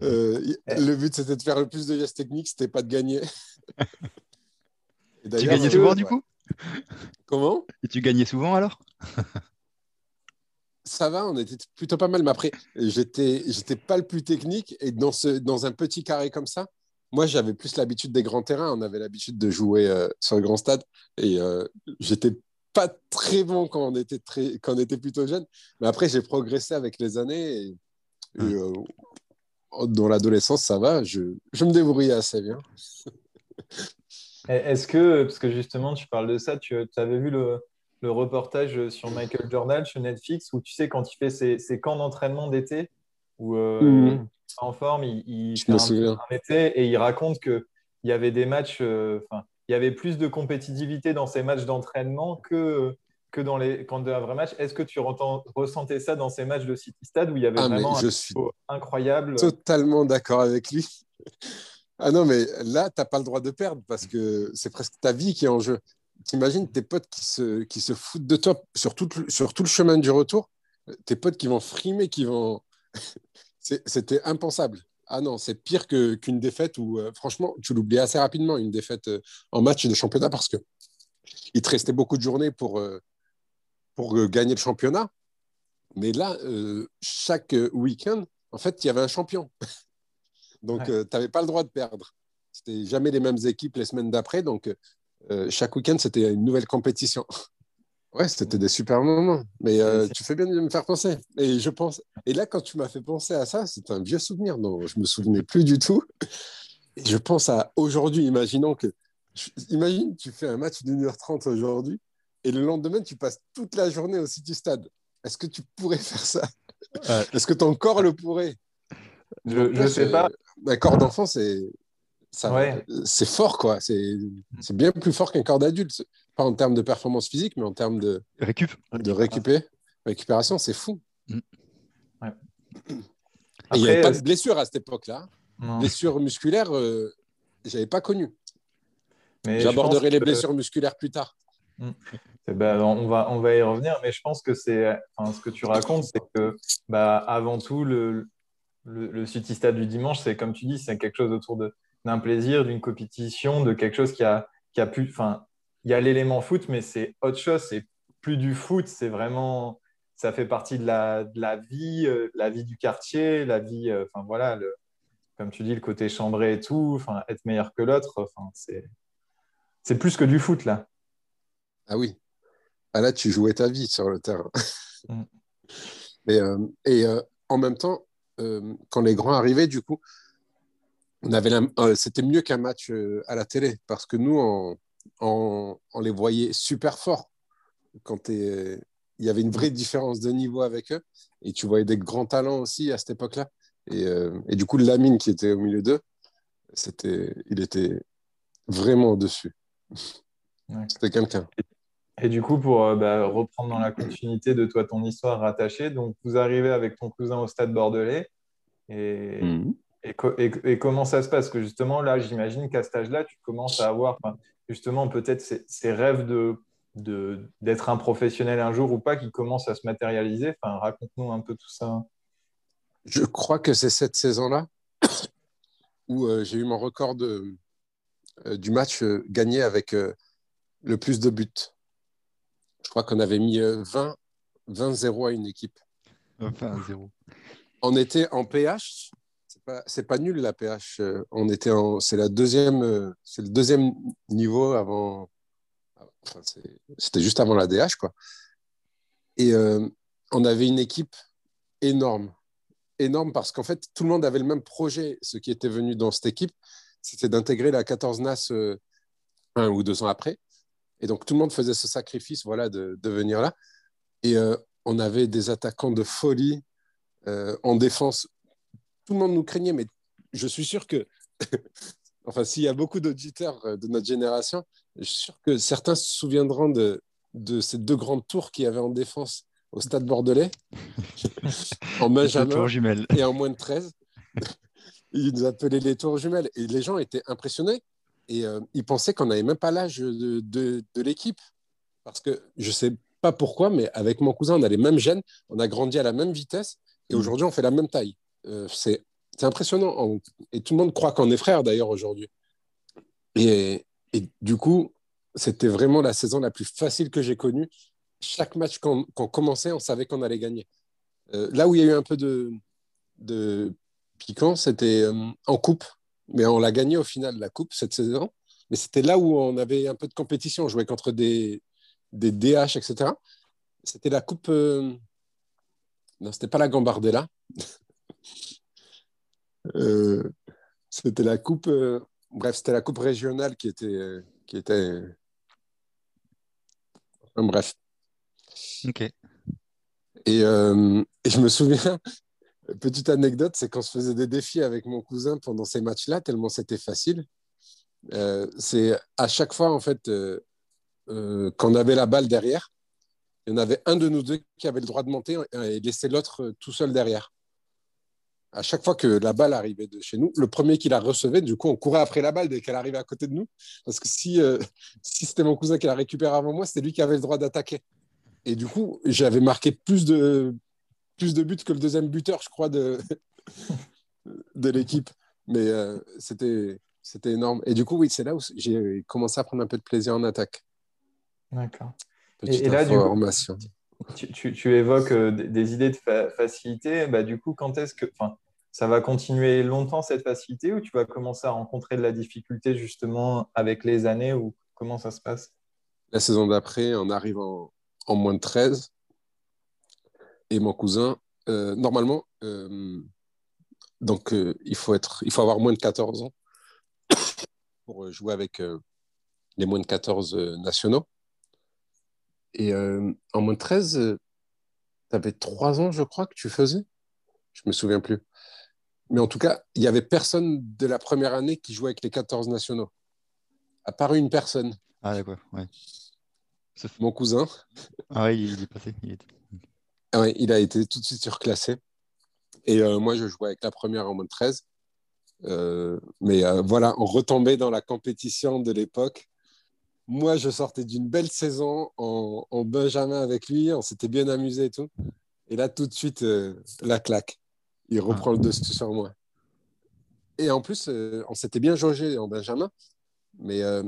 le but, c'était de faire le plus de gestes techniques. C'était pas de gagner. tu gagnais souvent, du coup? Comment? Et tu gagnais souvent alors? Ça va, on était plutôt pas mal. Mais après, j'étais, j'étais pas le plus technique. Et dans, ce, dans un petit carré comme ça, moi, j'avais plus l'habitude des grands terrains. On avait l'habitude de jouer euh, sur le grand stade. Et euh, j'étais pas très bon quand on était, très, quand on était plutôt jeune. Mais après, j'ai progressé avec les années. Et, euh, dans l'adolescence, ça va. Je, je me débrouillais assez bien. Est-ce que, parce que justement, tu parles de ça, tu, avais vu le, reportage sur Michael Jordan sur Netflix où tu sais, quand il fait ses, camps d'entraînement d'été, où euh. En forme, il, fait un, été et il raconte qu'il y avait des matchs, euh, enfin, il y avait plus de compétitivité dans ces matchs d'entraînement que, que dans les quand de un vrai match. Est-ce que tu ressentais ça dans ces matchs de City Stade où il y avait ah, vraiment un suis incroyable? Totalement d'accord avec lui. Ah non, mais là, tu n'as pas le droit de perdre parce que c'est presque ta vie qui est en jeu. T'imagines tes potes qui se, qui se foutent de toi sur tout, sur tout le chemin du retour, tes potes qui vont frimer, qui vont. C'était impensable. Ah non, c'est pire qu'une défaite où, euh, franchement, tu l'oublies assez rapidement, une défaite euh, en match de championnat parce que il te restait beaucoup de journées pour, euh, pour gagner le championnat. Mais là, chaque week-end, en fait, il y avait un champion. Donc, tu n'avais pas le droit de perdre. C'était jamais les mêmes équipes les semaines d'après. Donc, chaque week-end, c'était une nouvelle compétition. ouais, c'était des super moments. Mais euh, tu fais bien de me faire penser. Et je pense. Et là, quand tu m'as fait penser à ça, c'est un vieux souvenir dont je me souvenais plus du tout. Et je pense à aujourd'hui. Imaginons que. Imagine, tu fais un match d'une heure trente aujourd'hui et le lendemain, tu passes toute la journée au City Stade. Est-ce que tu pourrais faire ça? Est-ce que ton corps le pourrait? Je ne sais pas un corps d'enfant, c'est c'est fort, quoi. C'est bien plus fort qu'un corps d'adulte. Pas en termes de performance physique, mais en termes de, Récup. de récupérer. récupération, c'est fou. Mm. il n'y avait pas de blessure à cette époque-là. Blessure musculaire, euh, je n'avais pas connu. J'aborderai les blessures musculaires plus tard. Mm. Eh ben, on, va, on va y revenir, mais je pense que c'est ce que tu racontes, c'est que bah, avant tout, le, le, City Stade du dimanche, c'est comme tu dis, c'est quelque chose autour d'un plaisir, d'une compétition, de quelque chose qui a, qui a pu. Enfin, il y a l'élément foot, mais c'est autre chose. C'est plus du foot, c'est vraiment. Ça fait partie de la, de la vie, euh, la vie du quartier, la vie. Euh, enfin, voilà, le, comme tu dis, le côté chambré et tout, enfin, être meilleur que l'autre. Enfin, c'est, c'est plus que du foot, là. Ah oui. Ah là, tu jouais ta vie sur le terrain. Mm. Euh, et en même temps, quand les grands arrivaient, du coup, on avait c'était mieux qu'un match à la télé parce que nous, on, on, les voyait super forts. Quand il y avait une vraie différence de niveau avec eux et tu voyais des grands talents aussi à cette époque-là. Et, et, du coup, Lamine qui était au milieu d'eux, c'était, il était vraiment au-dessus. C'était quelqu'un. Et du coup, pour bah, reprendre dans la continuité de toi, ton histoire rattachée, donc vous arrivez avec ton cousin au stade bordelais. Et, mhm. et, comment ça se passe? Parce que justement, là, j'imagine qu'à cet âge-là, tu commences à avoir justement peut-être ces, rêves de d'être un professionnel un jour ou pas qui commencent à se matérialiser. Enfin, raconte-nous un peu tout ça. Je crois que c'est cette saison-là où euh, j'ai eu mon record de, euh, du match euh, gagné avec le plus de buts. Je crois qu'on avait mis 20, 20-0 à une équipe. 20-0. On était en PH. C'est pas, nul la PH. Euh, on était en, c'est la deuxième, euh, c'est le deuxième niveau avant. c'était juste avant la DH quoi. Et euh, on avait une équipe énorme, énorme parce qu'en fait tout le monde avait le même projet. Ce qui était venu dans cette équipe, c'était d'intégrer la 14 NAS un ou deux ans après. Et donc, tout le monde faisait ce sacrifice voilà, de, de venir là. Et on avait des attaquants de folie en défense. Tout le monde nous craignait, mais je suis sûr que enfin, s'il y a beaucoup d'auditeurs euh, de notre génération, je suis sûr que certains se souviendront de, de ces deux grandes tours qu'il y avait en défense au stade bordelais, en Benjamin et en moins de 13. Ils nous appelaient les tours jumelles. Et les gens étaient impressionnés et euh, ils pensaient qu'on n'avait même pas l'âge de, de, de l'équipe. Parce que je ne sais pas pourquoi, mais avec mon cousin, on a les mêmes gènes, on a grandi à la même vitesse et mm. aujourd'hui, on fait la même taille. Euh, c'est impressionnant. Et tout le monde croit qu'on est frères d'ailleurs aujourd'hui. Et, du coup, c'était vraiment la saison la plus facile que j'ai connue. Chaque match qu'on commençait, on savait qu'on allait gagner. Euh, là où il y a eu un peu de, de piquant, c'était euh, en coupe. Mais on l'a gagné au final, la coupe, cette saison. Mais c'était là où on avait un peu de compétition. On jouait contre des, des DH, etc. C'était la coupe. Euh... Non, c'était pas la Gambardella. Euh, c'était la coupe. Euh, bref, c'était la coupe régionale qui était. Qui était... bref. Ok. Et, euh, et, je me souviens, petite anecdote, c'est qu'on se faisait des défis avec mon cousin pendant ces matchs-là, tellement c'était facile. c'est à chaque fois, en fait, euh, quand on avait la balle derrière, il y en avait un de nous deux qui avait le droit de monter et laisser l'autre euh, tout seul derrière. À chaque fois que la balle arrivait de chez nous, le premier qui la recevait, du coup, on courait après la balle dès qu'elle arrivait à côté de nous. Parce que si, euh, si c'était mon cousin qui la récupérait avant moi, c'était lui qui avait le droit d'attaquer. Et du coup, j'avais marqué plus de, plus de buts que le deuxième buteur, je crois, de, de l'équipe. Mais c'était, c'était énorme. Et du coup, oui, c'est là où j'ai commencé à prendre un peu de plaisir en attaque. D'accord. Et, là, du coup, tu, évoques euh, des, idées de facilité. Bah, du coup, quand est-ce que. Ça va continuer longtemps cette facilité ou tu vas commencer à rencontrer de la difficulté justement avec les années ou comment ça se passe? La saison d'après, on arrive en, moins de 13 et mon cousin, euh, normalement, euh, donc il, faut être, il faut avoir moins de 14 ans pour jouer avec les moins de 14 nationaux. Et euh, en moins de 13, tu avais 3 ans, je crois, que tu faisais? Je me souviens plus. Mais en tout cas, il n'y avait personne de la première année qui jouait avec les 14 nationaux. À part une personne. Ah, d'accord, ouais. Mon cousin. Ah oui, il est passé. Il, ah ouais, il a été tout de suite surclassé. Et euh, moi, je jouais avec la première en moins de 13. Euh, mais voilà, on retombait dans la compétition de l'époque moi, je sortais d'une belle saison en, Benjamin avec lui, on s'était bien amusé et tout. Et là, tout de suite, euh, la claque. Il reprend le dessus sur moi. Et en plus, euh, on s'était bien jaugé en Benjamin, mais euh,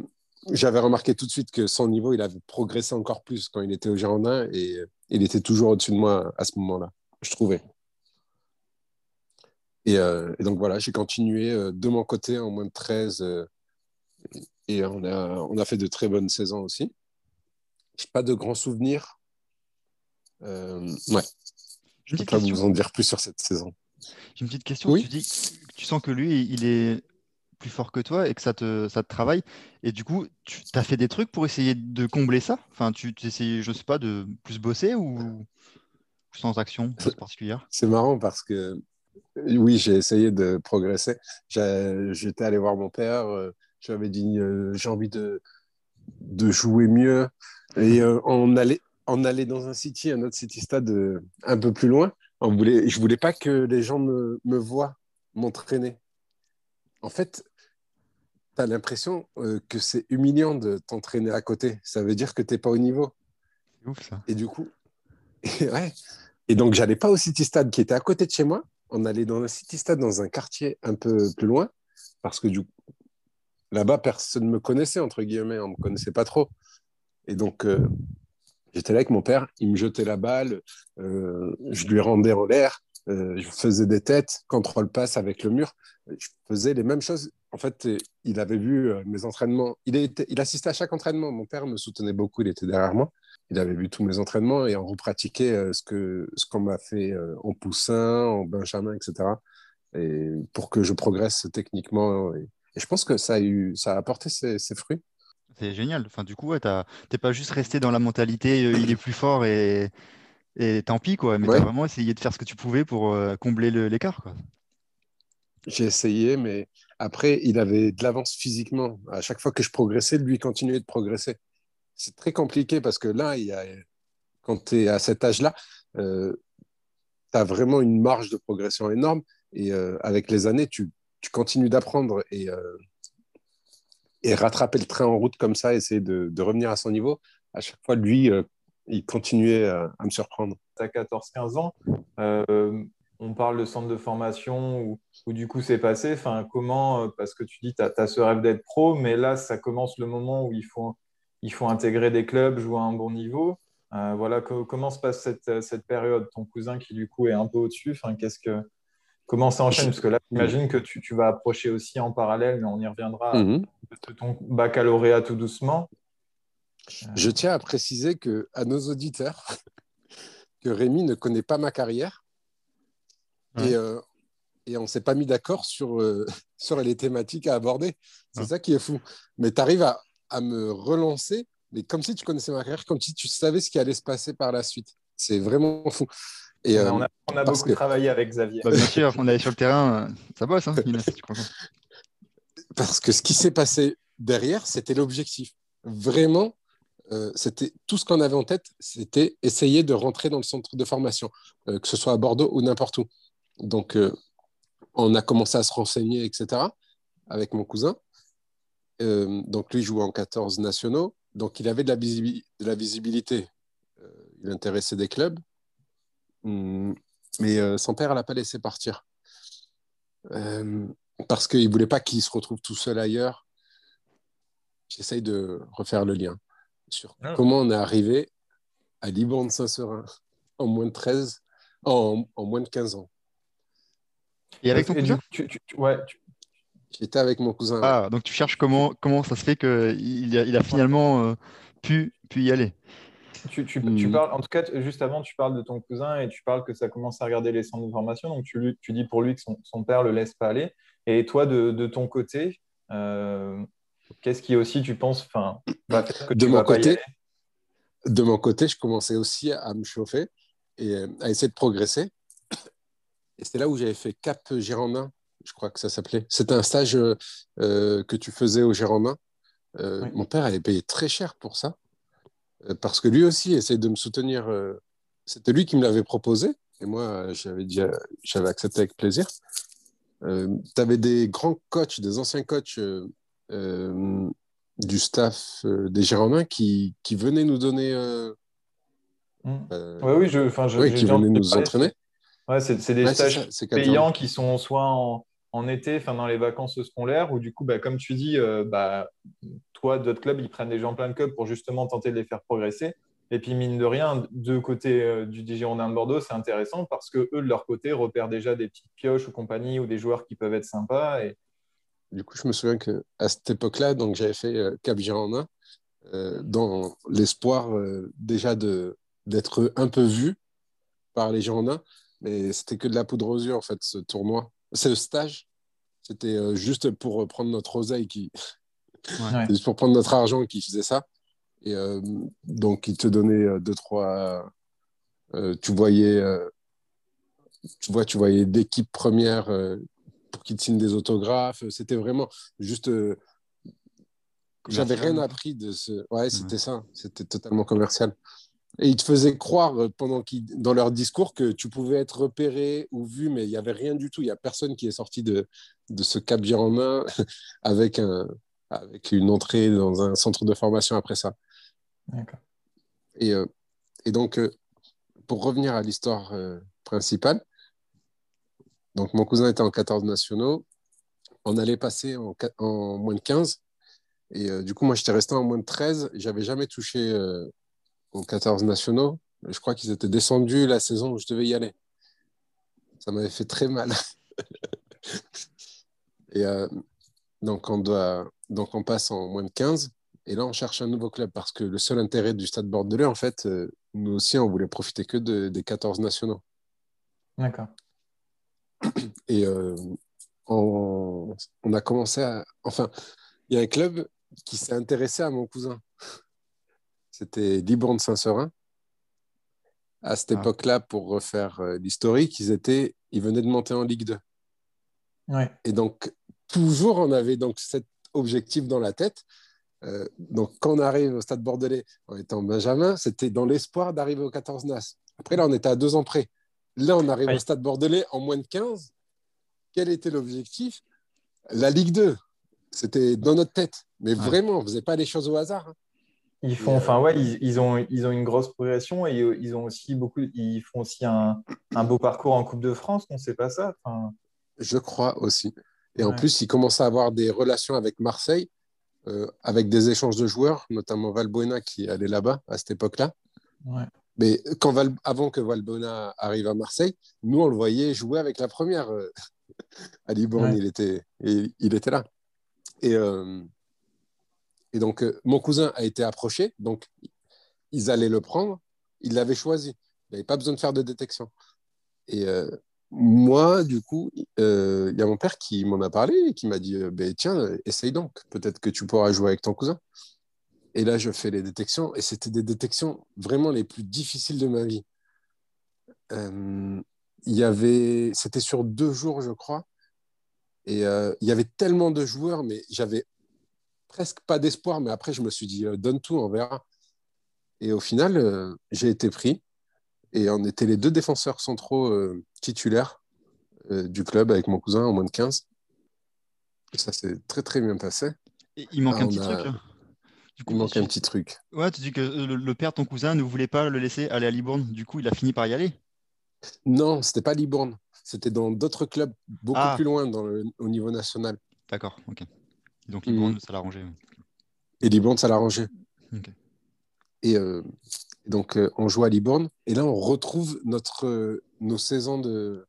j'avais remarqué tout de suite que son niveau, il avait progressé encore plus quand il était au Girondin et il était toujours au-dessus de moi à ce moment-là, je trouvais. Et, et donc voilà, j'ai continué de mon côté en moins de 13 et on a, on a fait de très bonnes saisons aussi. Je pas de grands souvenirs. Euh, ouais. Je ne peux pas vous en dire plus sur cette saison. J'ai une petite question. Oui tu dis que tu sens que lui, il est plus fort que toi et que ça te, ça te travaille. Et du coup, tu as fait des trucs pour essayer de combler ça? Enfin, tu essayes, je sais pas, de plus bosser ou sans action particulière? C'est marrant parce que oui, j'ai essayé de progresser. J'étais allé voir mon père, euh, j'avais dit, euh, j'ai envie de, de jouer mieux. Et euh, on, allait, on allait dans un city, un autre city stade euh, un peu plus loin. On voulait, je voulais pas que les gens me, me voient m'entraîner. En fait, tu as l'impression que c'est humiliant de t'entraîner à côté. Ça veut dire que tu n'es pas au niveau. C'est ouf ça. Et du coup, et, ouais. et donc j'allais pas au city stade qui était à côté de chez moi. On allait dans un city stade dans un quartier un peu plus loin parce que du, là-bas, personne ne me connaissait, entre guillemets, on ne me connaissait pas trop. Et donc, euh, j'étais là avec mon père, il me jetait la balle, euh, je lui rendais en l'air, euh, je faisais des têtes, contrôle passe avec le mur. Je faisais les mêmes choses. En fait, il avait vu mes entraînements. Il, assistait à chaque entraînement. Mon père me soutenait beaucoup, il était derrière moi. Il avait vu tous mes entraînements et on repratiquait ce qu'on ce qu'on m'a fait en poussin, en benjamin, etc. Et pour que je progresse techniquement et je pense que ça a, eu, ça a apporté ses, fruits. C'est génial. Enfin, du coup, tu n'es pas juste resté dans la mentalité euh, il est plus fort et, et tant pis, quoi. Mais tu as vraiment essayé de faire ce que tu pouvais pour euh, combler l'écart. J'ai essayé, mais Après, il avait de l'avance physiquement. À chaque fois que je progressais, lui continuait de progresser. C'est très compliqué parce que là, il y a, quand tu es à cet âge-là, euh, tu as vraiment une marge de progression énorme. Et euh, avec les années, tu, tu continues d'apprendre et, euh, et rattraper le train en route comme ça, essayer de, de revenir à son niveau. À chaque fois, lui, euh, il continuait à, à me surprendre. Tu as 14-15 ans. Euh, on parle de centre de formation où, où du coup c'est passé. Enfin, comment, euh, parce que tu dis tu as, ce rêve d'être pro, mais là, ça commence le moment où il faut, intégrer des clubs, jouer à un bon niveau. Euh, voilà, co comment se passe cette, cette, période? Ton cousin qui du coup est un peu au-dessus, qu'est-ce que, comment ça enchaîne? Parce que là, j'imagine que tu, tu, vas approcher aussi en parallèle, mais on y reviendra mm -hmm. de ton baccalauréat tout doucement. Je tiens à préciser que, à nos auditeurs que Rémi ne connaît pas ma carrière ouais. et, euh, et, on ne s'est pas mis d'accord sur, euh, sur les thématiques à aborder. C'est ouais. ça qui est fou. Mais tu arrives à, à, me relancer, mais comme si tu connaissais ma carrière, comme si tu savais ce qui allait se passer par la suite. C'est vraiment fou. Et, euh, on a, on a beaucoup que... travaillé avec Xavier. Bah, bien sûr, on est sur le terrain, ça bosse, hein, Parce que ce qui s'est passé derrière, c'était l'objectif. Vraiment, euh, c'était tout ce qu'on avait en tête, c'était essayer de rentrer dans le centre de formation, euh, que ce soit à Bordeaux ou n'importe où. Donc, euh, on a commencé à se renseigner, etc., avec mon cousin. donc, lui jouait en 14 nationaux, donc il avait de la, visibi de la visibilité. il intéressait des clubs, mais son père l'a pas laissé partir parce qu'il voulait pas qu'il se retrouve tout seul ailleurs. J'essaye de refaire le lien sur ah. comment on est arrivé à Liban de Saint-Seurin en moins de 13, en, en, moins de 15 ans. Et avec ton cousin? tu, tu, tu, ouais, J'étais avec mon cousin. Ah, donc tu cherches comment, comment ça se fait qu'il a, il a finalement euh, pu, pu y aller? Tu, tu, tu, parles, en tout cas, juste avant, tu parles de ton cousin et tu parles que ça commence à regarder les centres de formation. Donc, tu, tu dis pour lui que son, son père ne le laisse pas aller. Et toi, de, de ton côté, euh, Qu'est-ce qui aussi, tu penses, enfin, de mon côté, de mon côté, je commençais aussi à me chauffer et euh, à essayer de progresser. Et c'est là où j'avais fait Cap Girondin, je crois que ça s'appelait. C'était un stage euh, que tu faisais au Girondin. Euh, oui. Mon père avait payé très cher pour ça, parce que lui aussi essayait de me soutenir. Euh, c'était lui qui me l'avait proposé, et moi, j'avais déjà, j'avais accepté avec plaisir. tu avais des grands coachs, des anciens coachs euh, du staff euh, des Girondins qui, qui venait nous donner. Euh, mmh. ouais, oui, je, je, oui, qui venait nous entraîner. Ouais, c'est des ouais, stages ça, payants qui sont soit en, en été, enfin dans les vacances scolaires, ou du coup, bah, comme tu dis, euh, bah, toi, d'autres clubs, ils prennent des gens plein de clubs pour justement tenter de les faire progresser. Et puis, mine de rien, de côté euh, du Girondin de Bordeaux, c'est intéressant parce que eux, de leur côté, repèrent déjà des petites pioches ou compagnie ou des joueurs qui peuvent être sympas. Et, du coup, je me souviens qu'à cette époque-là, j'avais fait euh, Cap Girondin dans l'espoir déjà d'être un peu vu par les Girondins, mais c'était que de la poudre aux yeux en fait, ce tournoi. Ce stage, c'était euh, juste pour prendre notre oseille, qui... Ouais. juste pour prendre notre argent qui faisait ça. Et euh, donc, ils te donnaient deux, trois. tu voyais, tu vois, tu voyais d'équipe première pour qu'ils te signent des autographes. C'était vraiment juste. Euh, J'avais rien appris de ce. Ouais, c'était ouais. ça. C'était totalement commercial. Et ils te faisaient croire euh, pendant qu'ils, dans leur discours que tu pouvais être repéré ou vu, mais il n'y avait rien du tout. Il n'y a personne qui est sorti de, de ce cap main avec, un, avec une entrée dans un centre de formation après ça. Et, euh, et donc, euh, pour revenir à l'histoire euh, principale, donc, mon cousin était en 14 nationaux. On allait passer en, en moins de 15. Et du coup, moi, j'étais resté en moins de 13. J'avais jamais touché aux 14 nationaux. Je crois qu'ils étaient descendus la saison où je devais y aller. Ça m'avait fait très mal. et euh, donc, on doit... donc, on passe en moins de 15. Et là, on cherche un nouveau club parce que le seul intérêt du Stade Bordelais, en fait, euh, nous aussi, on voulait profiter que de, des 14 nationaux. D'accord. Et euh, on, on, a commencé à. Enfin, il y a un club qui s'est intéressé à mon cousin. C'était Libourne Saint-Seurin. À cette ah. époque-là, pour refaire euh, l'historique, ils, étaient, ils venaient de monter en Ligue 2. Ouais. Et donc, toujours, on avait donc cet objectif dans la tête. Euh, donc, quand on arrive au stade bordelais en étant Benjamin, c'était dans l'espoir d'arriver au 14 NAS. Après, là, on était à deux ans près. Là, on arrive au stade bordelais en moins de 15. Quel était l'objectif? La Ligue 2. C'était dans notre tête. Mais vraiment, on ne faisait pas les choses au hasard. Hein. Ils font, enfin ouais, ils, ont, ils ont une grosse progression et ils ont aussi beaucoup, ils font aussi un, beau parcours en Coupe de France. On ne sait pas ça. Je crois aussi. Et en plus, ils commencent à avoir des relations avec Marseille, euh, avec des échanges de joueurs, notamment Valbuena qui allait là-bas à cette époque-là. Mais quand avant que Valbuena arrive à Marseille, nous, on le voyait jouer avec la première. Euh, à Libourne, il, était, il, était là. Et, euh, et donc, mon cousin a été approché, donc ils allaient le prendre. Il l'avait choisi. Il n'avait pas besoin de faire de détection. Et moi, du coup, euh, il y a mon père qui m'en a parlé et qui m'a dit euh, ben, Tiens, essaye donc, peut-être que tu pourras jouer avec ton cousin. Et là, je fais les détections et c'était des détections vraiment les plus difficiles de ma vie. Euh, il y avait, c'était sur deux jours, je crois, et il y avait tellement de joueurs, mais j'avais presque pas d'espoir. Mais après, je me suis dit Donne tout, on verra. Et au final, j'ai été pris. Et on était les deux défenseurs centraux euh, titulaires euh, du club avec mon cousin en moins de 15. Et ça s'est très très bien passé. il manque ah, un petit truc là. il manque un petit truc. Ouais, tu dis que le, père de ton cousin ne voulait pas le laisser aller à Libourne. Du coup, il a fini par y aller. Non, c'était pas Libourne. C'était dans d'autres clubs beaucoup ah. plus loin dans au niveau national. D'accord, ok. Donc Libourne, mm. ça l'a arrangé. Et Libourne, ça l'a arrangé. Et, euh, donc, euh, on joue à Libourne. Et là, on retrouve notre, euh, nos saisons de,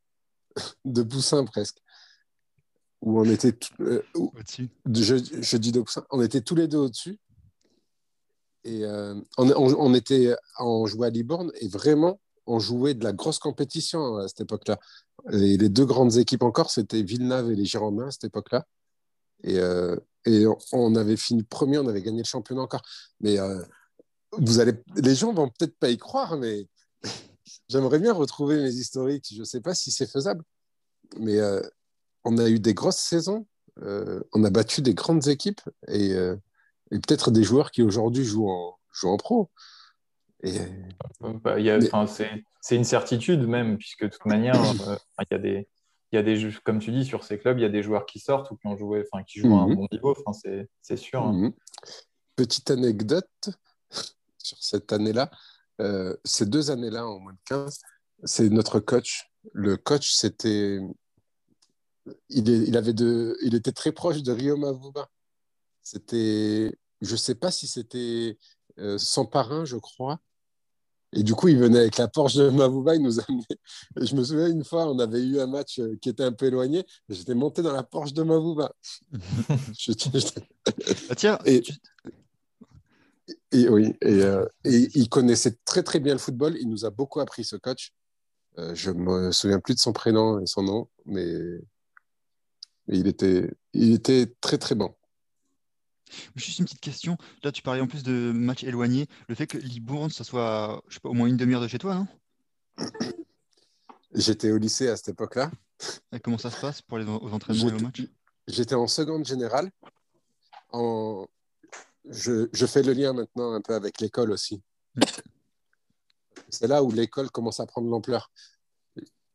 de poussin presque. Où on était. Au-dessus. Je, je, dis de poussin. On était tous les deux au-dessus. Et on, on, était, on jouait à Libourne et vraiment, on jouait de la grosse compétition à cette époque-là. Les, les, deux grandes équipes encore, c'était Villeneuve et les Girondins à cette époque-là. Et, et on, avait fini premier, on avait gagné le championnat encore. Mais vous allez, les gens vont peut-être pas y croire, mais j'aimerais bien retrouver mes historiques. Je ne sais pas si c'est faisable, mais euh, on a eu des grosses saisons, euh, on a battu des grandes équipes et, euh, peut-être des joueurs qui aujourd'hui jouent en, jouent en pro. Et... Bah, c'est une certitude même, puisque de toute manière, il y a des, il y a des comme tu dis, sur ces clubs, il y a des joueurs qui sortent ou qui ont joué, enfin, qui jouent à un mhm. bon niveau, enfin, c'est sûr. Hein. Mhm. Petite anecdote, sur cette année-là, euh, ces deux années-là, en moins de 15, c'est notre coach. Le coach, c'était. Il, il, avait de, il était très proche de Rio Mavuba. C'était. Je ne sais pas si c'était euh, son parrain, je crois. Et du coup, il venait avec la Porsche de Mavuba, il nous amenait. je me souviens une fois, on avait eu un match euh, qui était un peu éloigné. J'étais monté dans la Porsche de Mavuba. je, ah, tiens, et, et, oui, euh, et, il connaissait très très bien le football. Il nous a beaucoup appris ce coach. Euh, je me souviens plus de son prénom et son nom, mais, il, était, il était très très bon. Juste une petite question. Là, tu parlais en plus de matchs éloignés. Le fait que Libourne, ça soit je sais pas, au moins une demi-heure de chez toi, non? J'étais au lycée à cette époque-là. Et comment ça se passe pour les aux entraînements et aux matchs J'étais en seconde générale. En, je, fais le lien maintenant un peu avec l'école aussi. C'est là où l'école commence à prendre l'ampleur.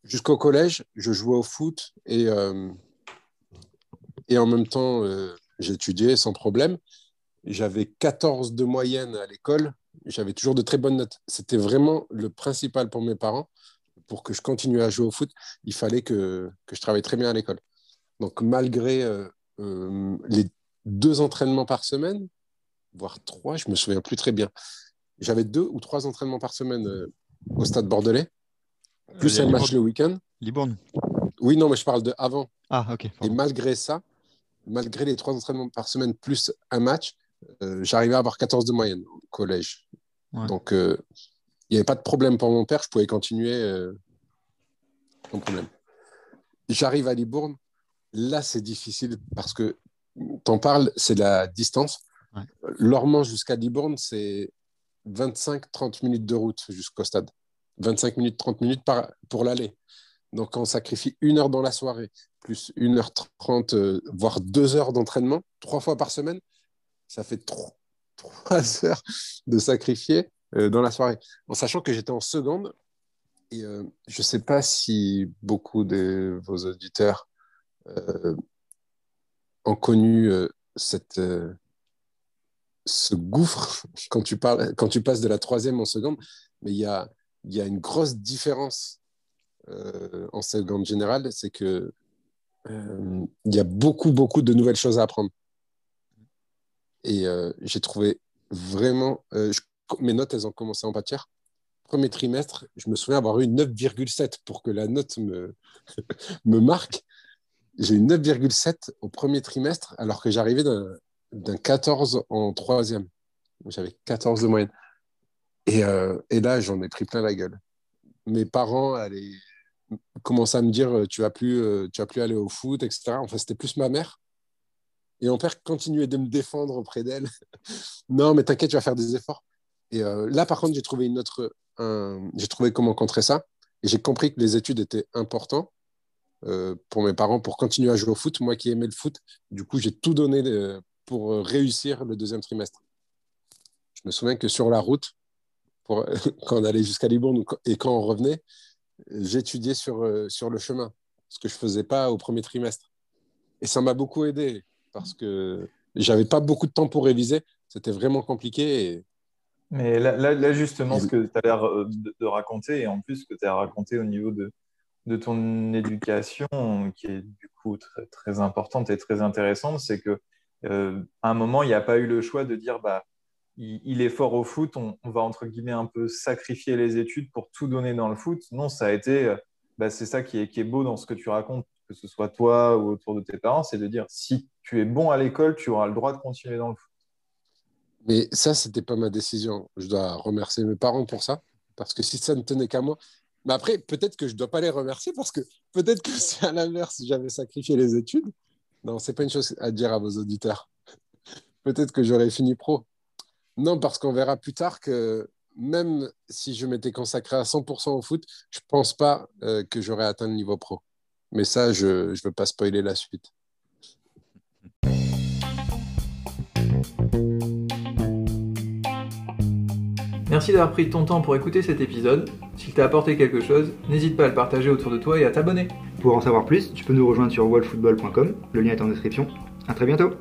Jusqu'au collège, je jouais au foot et, euh, et en même temps, euh, j'étudiais sans problème. J'avais 14 de moyenne à l'école. J'avais toujours de très bonnes notes. C'était vraiment le principal pour mes parents. Pour que je continue à jouer au foot, il fallait que, que je travaille très bien à l'école. Donc, malgré euh, les deux entraînements par semaine, voire trois, je me souviens plus très bien. J'avais deux ou trois entraînements par semaine euh, au stade bordelais, plus un match le week-end. Libourne Oui, non, mais je parle de avant. Ah, ok. Et malgré ça, malgré les trois entraînements par semaine plus un match, euh, j'arrivais à avoir 14 de moyenne au collège. Donc, euh, il n'y avait pas de problème pour mon père, je pouvais continuer sans problème. J'arrive à Libourne, là c'est difficile parce que t'en parles, c'est la distance. Ouais. jusqu'à Libourne, c'est 25-30 minutes de route jusqu'au stade. 25 minutes, 30 minutes par, pour l'aller. Donc, quand on sacrifie une heure dans la soirée, plus une heure trente, euh, voire deux heures d'entraînement, trois fois par semaine, ça fait trois, trois heures de sacrifier euh, dans la soirée. En sachant que j'étais en seconde, et euh, je ne sais pas si beaucoup de vos auditeurs euh, ont connu cette, ce gouffre quand tu, passes de la troisième en seconde, mais il y a, il y a une grosse différence euh, en seconde générale, c'est que euh, il y a beaucoup, beaucoup de nouvelles choses à apprendre. Et euh, j'ai trouvé vraiment... mes notes, elles ont commencé en pâtière. Premier trimestre, je me souviens avoir eu 9,7 pour que la note me, me marque. J'ai eu 9,7 au premier trimestre, alors que j'arrivais d'un d'un 14 en troisième. J'avais 14 de moyenne. Et, et là, j'en ai pris plein la gueule. Mes parents allaient commençaient à me dire euh, tu vas plus, euh, tu vas plus aller au foot, etc. Enfin, c'était plus ma mère. Et mon père continuait de me défendre auprès d'elle. non, mais t'inquiète, tu vas faire des efforts. Et euh, là, par contre, j'ai trouvé une autre, j'ai trouvé comment contrer ça. Et j'ai compris que les études étaient importantes pour mes parents pour continuer à jouer au foot. Moi qui aimais le foot, du coup, j'ai tout donné pour réussir le deuxième trimestre. Je me souviens que sur la route, quand on allait jusqu'à Libourne et quand on revenait, j'étudiais sur, euh, sur le chemin, ce que je faisais pas au premier trimestre. Et ça m'a beaucoup aidé parce que j'avais pas beaucoup de temps pour réviser. C'était vraiment compliqué. Et... Mais là, là, là, justement, ce que tu as l'air euh, de, de raconter, et en plus ce que tu as raconté au niveau de, de ton éducation, qui est du coup très, très importante et très intéressante, c'est que euh, à un moment, il n'y a pas eu le choix de dire bah, il, est fort au foot, on, va entre guillemets un peu sacrifier les études pour tout donner dans le foot. Non, ça a été, euh, bah, c'est ça qui est, qui est beau dans ce que tu racontes, que ce soit toi ou autour de tes parents, c'est de dire si tu es bon à l'école, tu auras le droit de continuer dans le foot. Mais ça, c'était pas ma décision. Je dois remercier mes parents pour ça, parce que si ça ne tenait qu'à moi. Mais après, peut-être que je dois pas les remercier, parce que peut-être que c'est à l'inverse, j'avais sacrifié les études. Non, c'est pas une chose à dire à vos auditeurs. peut-être que j'aurais fini pro. Non, parce qu'on verra plus tard que même si je m'étais consacré à 100% au foot, je pense pas euh, que j'aurais atteint le niveau pro. Mais ça, je ne veux pas spoiler la suite. Merci d'avoir pris ton temps pour écouter cet épisode. S'il t'a apporté quelque chose, n'hésite pas à le partager autour de toi et à t'abonner. Pour en savoir plus, tu peux nous rejoindre sur wallfootball.com, le lien est en description. À très bientôt